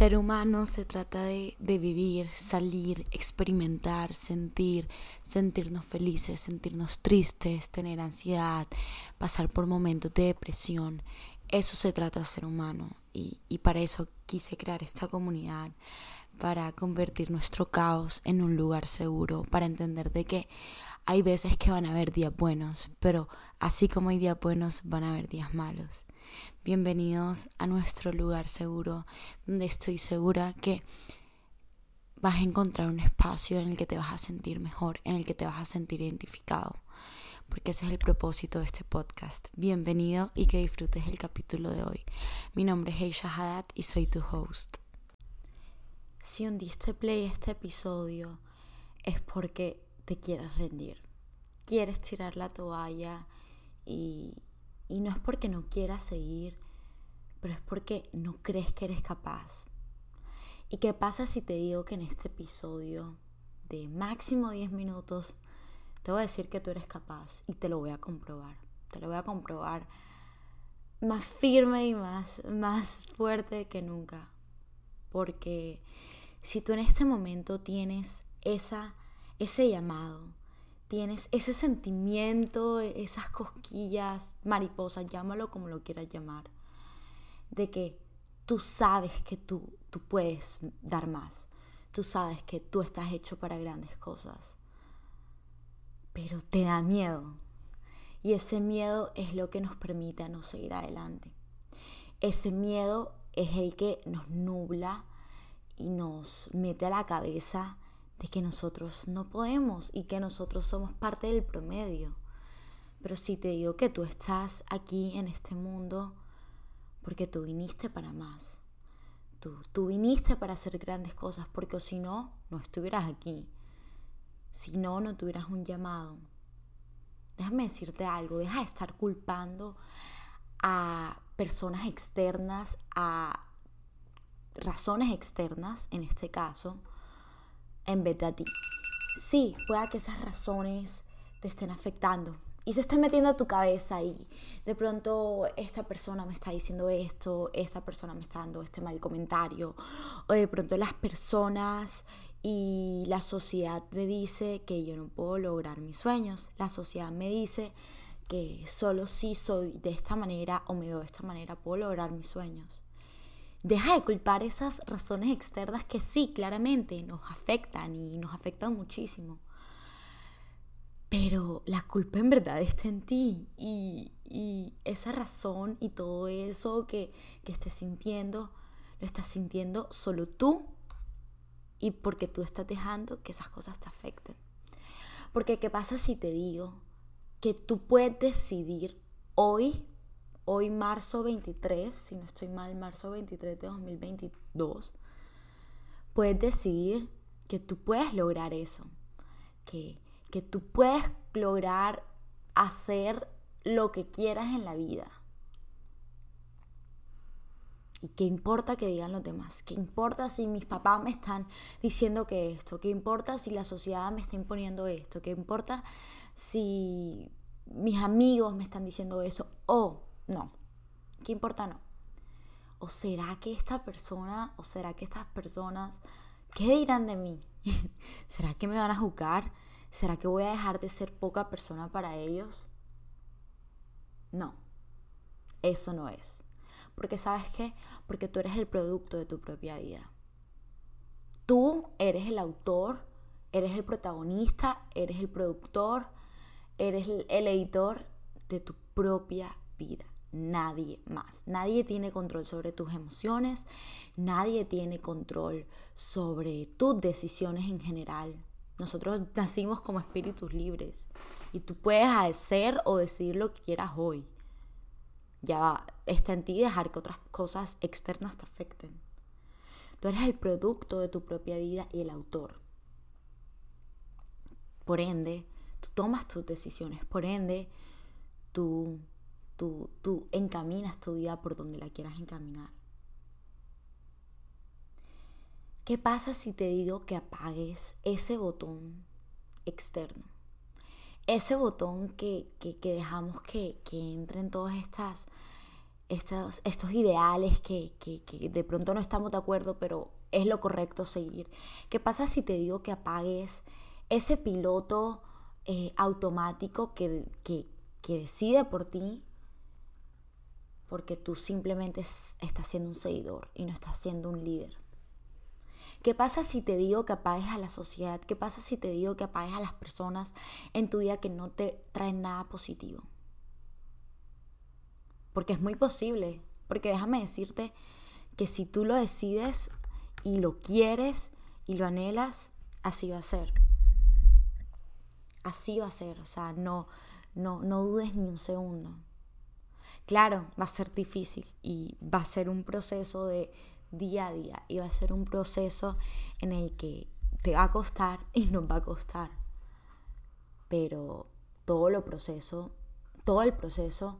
Ser humano se trata de, vivir, salir, experimentar, sentir, sentirnos felices, sentirnos tristes, tener ansiedad, pasar por momentos de depresión. Eso se trata de ser humano y, y para eso quise crear esta comunidad, para convertir nuestro caos en un lugar seguro, para entender de que hay veces que van a haber días buenos, pero así como hay días buenos, van a haber días malos. Bienvenidos a nuestro lugar seguro, donde estoy segura que vas a encontrar un espacio en el que te vas a sentir mejor, en el que te vas a sentir identificado, porque ese es el propósito de este podcast. Bienvenido y que disfrutes el capítulo de hoy. Mi nombre es Heisha Haddad y soy tu host. Si hundiste play este episodio es porque te quieres rendir, quieres tirar la toalla y, y no es porque no quieras seguir, pero es porque no crees que eres capaz. ¿Y qué pasa si te digo que en este episodio de máximo 10 minutos te voy a decir que tú eres capaz y te lo voy a comprobar? Te lo voy a comprobar más firme y más, más fuerte que nunca. Porque si tú en este momento tienes esa, ese llamado, tienes ese sentimiento, esas cosquillas, mariposas, llámalo como lo quieras llamar, de que tú sabes que tú, tú puedes dar más, tú sabes que tú estás hecho para grandes cosas, pero te da miedo. Y ese miedo es lo que nos permite no seguir adelante. Ese miedo es el que nos nubla y nos mete a la cabeza de que nosotros no podemos y que nosotros somos parte del promedio. Pero si te digo que tú estás aquí en este mundo porque tú viniste para más. Tú, tú viniste para hacer grandes cosas porque si no, no estuvieras aquí. Si no, no tuvieras un llamado. Déjame decirte algo, deja de estar culpando a personas externas, a razones externas en este caso, en vez de a ti. Sí, pueda que esas razones te estén afectando y se estén metiendo a tu cabeza y de pronto esta persona me está diciendo esto, esta persona me está dando este mal comentario, o de pronto las personas y la sociedad me dice que yo no puedo lograr mis sueños, la sociedad me dice que solo si soy de esta manera o me veo de esta manera puedo lograr mis sueños. Deja de culpar esas razones externas que sí, claramente nos afectan y nos afectan muchísimo. Pero la culpa en verdad está en ti y, esa razón y todo eso que, que estés sintiendo, lo estás sintiendo solo tú y porque tú estás dejando que esas cosas te afecten. Porque ¿qué pasa si te digo que tú puedes decidir hoy hoy marzo 23, si no estoy mal, marzo 23 de 2022, puedes decidir que tú puedes lograr eso, que, que tú puedes lograr hacer lo que quieras en la vida. ¿Y qué importa que digan los demás? ¿Qué importa si mis papás me están diciendo que esto? ¿Qué importa si la sociedad me está imponiendo esto? ¿Qué importa si mis amigos me están diciendo eso? O no. ¿Qué importa? No. ¿O será que esta persona, o será que estas personas, qué dirán de mí? ¿Será que me van a juzgar? ¿Será que voy a dejar de ser poca persona para ellos? No, eso no es. Porque sabes qué? Porque tú eres el producto de tu propia vida. Tú eres el autor, eres el protagonista, eres el productor, eres el editor de tu propia vida nadie más. Nadie tiene control sobre tus emociones, nadie tiene control sobre tus decisiones en general. Nosotros nacimos como espíritus libres y tú puedes hacer o decir lo que quieras hoy. Ya está en ti dejar que otras cosas externas te afecten. Tú eres el producto de tu propia vida y el autor. Por ende, tú tomas tus decisiones. Por ende, tú tú, encaminas tu vida por donde la quieras encaminar. ¿Qué pasa si te digo que apagues ese botón externo? Ese botón que, dejamos que, que entren todas estas estos, estos ideales que, de pronto no estamos de acuerdo, pero es lo correcto seguir. ¿Qué pasa si te digo que apagues ese piloto eh, automático que, que, decide por ti? Porque tú simplemente estás siendo un seguidor y no estás siendo un líder. ¿Qué pasa si te digo que apagues a la sociedad? ¿Qué pasa si te digo que apagues a las personas en tu vida que no te traen nada positivo? Porque es muy posible. Porque déjame decirte que si tú lo decides y lo quieres y lo anhelas, así va a ser. Así va a ser. O sea, no, no, no dudes ni un segundo. Claro, va a ser difícil y va a ser un proceso de día a día y va a ser un proceso en el que te va a costar y nos va a costar. Pero todo lo proceso, todo el proceso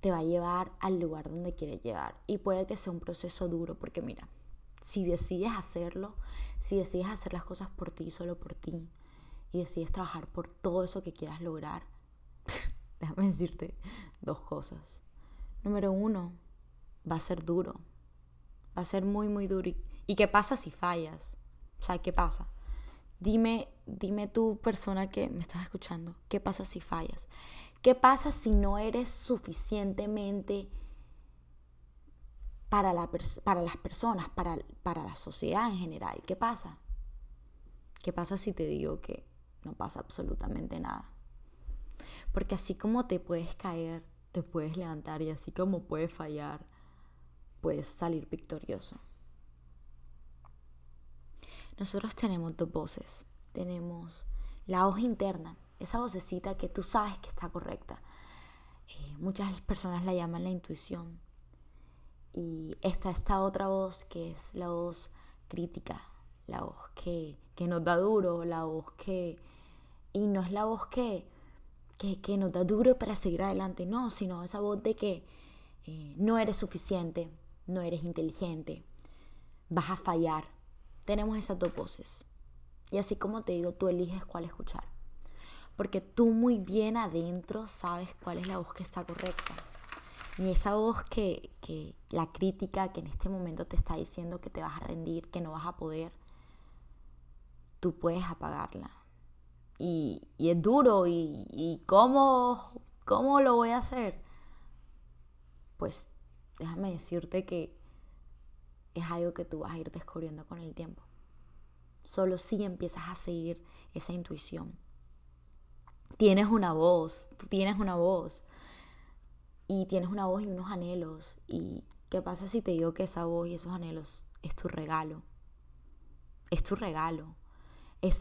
te va a llevar al lugar donde quieres llegar. Y puede que sea un proceso duro, porque mira, si decides hacerlo, si decides hacer las cosas por ti, solo por ti, y decides trabajar por todo eso que quieras lograr, déjame decirte dos cosas. Número uno, va a ser duro. A ser muy, muy duro. ¿Y qué pasa si fallas? O sea, ¿qué pasa? Dime, dime tú, persona que me estás escuchando, ¿qué pasa si fallas? ¿Qué pasa si no eres suficientemente para, para las personas, para, para la sociedad en general? ¿Qué pasa? ¿Qué pasa si te digo que no pasa absolutamente nada? Porque así como te puedes caer, te puedes levantar y así como puedes fallar, puedes salir victorioso. Nosotros tenemos dos voces. Tenemos la voz interna, esa vocecita que tú sabes que está correcta. Eh, muchas personas la llaman la intuición. Y está esta otra voz que es la voz crítica, la voz que, nos da duro, la voz que... Y no es la voz que, que, nos da duro para seguir adelante, no, sino esa voz de que eh, no eres suficiente, no eres inteligente, vas a fallar. Tenemos esas dos. Y así como te digo, tú eliges cuál escuchar porque tú muy bien adentro sabes cuál es la voz que está correcta. Y esa voz que, que la crítica que en este momento te está diciendo que te vas a rendir, que no vas a poder, tú puedes apagarla. Y, y es duro, y, y ¿cómo, ¿cómo lo voy a hacer? Pues déjame decirte que es algo que tú vas a ir descubriendo con el tiempo. Solo si empiezas a seguir esa intuición tienes una voz, tú tienes una voz. Y tienes una voz y unos anhelos. ¿Y qué pasa si te digo que esa voz y esos anhelos es tu regalo? Es tu regalo. E,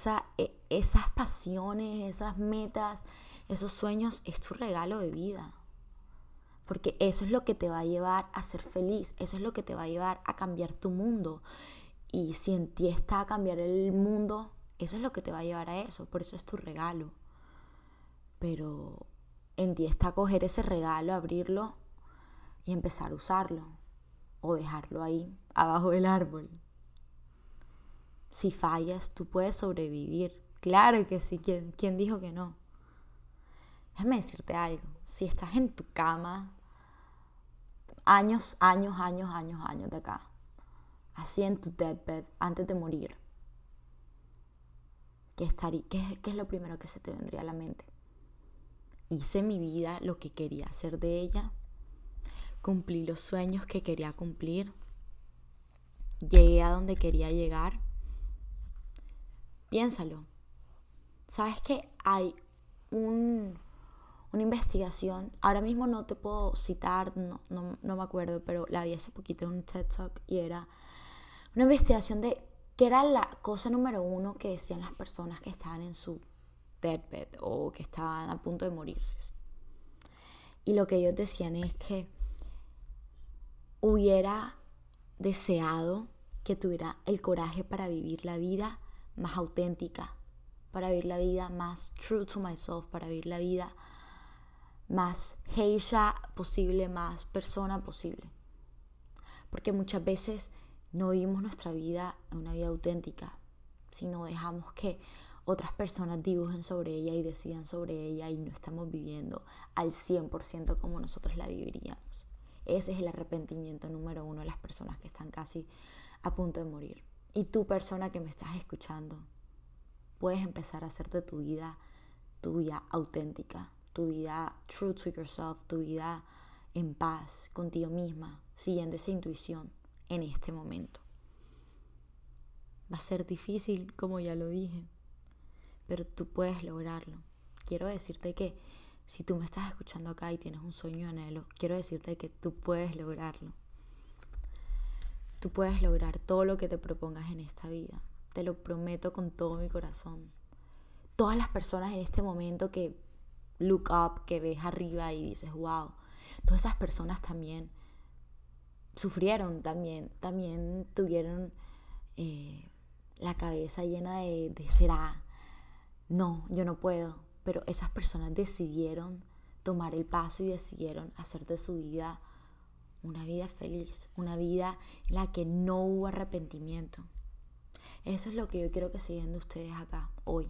esas pasiones, esas metas, esos sueños, es tu regalo de vida. Porque eso es lo que te va a llevar a ser feliz, eso es lo que te va a llevar a cambiar tu mundo. Y si en ti está cambiar el mundo, eso es lo que te va a llevar a eso, por eso es tu regalo pero en ti está coger ese regalo, abrirlo y empezar a usarlo o dejarlo ahí, abajo del árbol. Si fallas, tú puedes sobrevivir. Claro que sí, ¿quién, quién dijo que no? Déjame decirte algo, si estás en tu cama, años, años, años, años, años de acá, así en tu deathbed, antes de morir, ¿qué, estaría, qué, es lo primero que se te vendría a la mente? hice mi vida lo que quería hacer de ella, cumplí los sueños que quería cumplir, llegué a donde quería llegar. Piénsalo. ¿Sabes que hay un, una investigación? Ahora mismo no te puedo citar, no, no, no me acuerdo, pero la vi hace poquito en un TED Talk y era una investigación de qué era la cosa número uno que decían las personas que estaban en su deathbed o que estaban a punto de morirse. Y lo que ellos decían es que hubiera deseado que tuviera el coraje para vivir la vida más auténtica, para vivir la vida más true to myself, para vivir la vida más geisha posible, más persona posible. Porque muchas veces no vivimos nuestra vida en una vida auténtica, sino dejamos que otras personas dibujen sobre ella y decidan sobre ella y no estamos viviendo al 100% como nosotros la viviríamos. Ese es el arrepentimiento número uno de las personas que están casi a punto de morir. Y tú persona que me estás escuchando, puedes empezar a hacerte tu vida, tu vida auténtica, tu vida true to yourself, tu vida en paz contigo misma, siguiendo esa intuición en este momento. Va a ser difícil, como ya lo dije, pero tú puedes lograrlo. Quiero decirte que si tú me estás escuchando acá y tienes un sueño anhelo, quiero decirte que tú puedes lograrlo. Tú puedes lograr todo lo que te propongas en esta vida. Te lo prometo con todo mi corazón. Todas las personas en este momento que look up, que ves arriba y dices, wow, todas esas personas también sufrieron, también, también tuvieron eh, la cabeza llena de, de será, no, yo no puedo, pero esas personas decidieron tomar el paso y decidieron hacer de su vida una vida feliz, una vida en la que no hubo arrepentimiento. Eso es lo que yo quiero que se de ustedes acá hoy.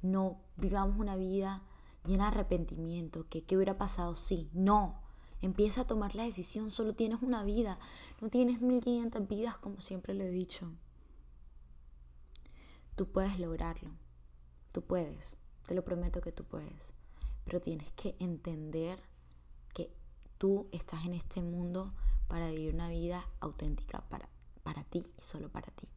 No vivamos una vida llena de arrepentimiento, que qué hubiera pasado si, no. Empieza a tomar la decisión, solo tienes una vida, no tienes 1500 vidas como siempre lo he dicho. Tú puedes lograrlo, tú puedes, te lo prometo que tú puedes, pero tienes que entender que tú estás en este mundo para vivir una vida auténtica para, para ti y solo para ti.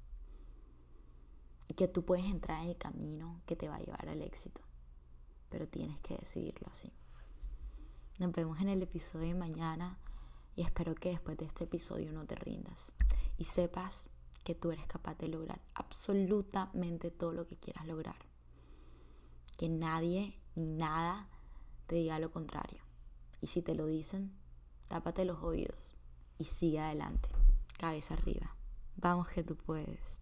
Y que tú puedes entrar en el camino que te va a llevar al éxito, pero tienes que decidirlo así. Nos vemos en el episodio de mañana y espero que después de este episodio no te rindas y sepas que tú eres capaz de lograr absolutamente todo lo que quieras lograr. Que nadie ni nada te diga lo contrario. Y si te lo dicen, tápate los oídos y sigue adelante, cabeza arriba. Vamos que tú puedes.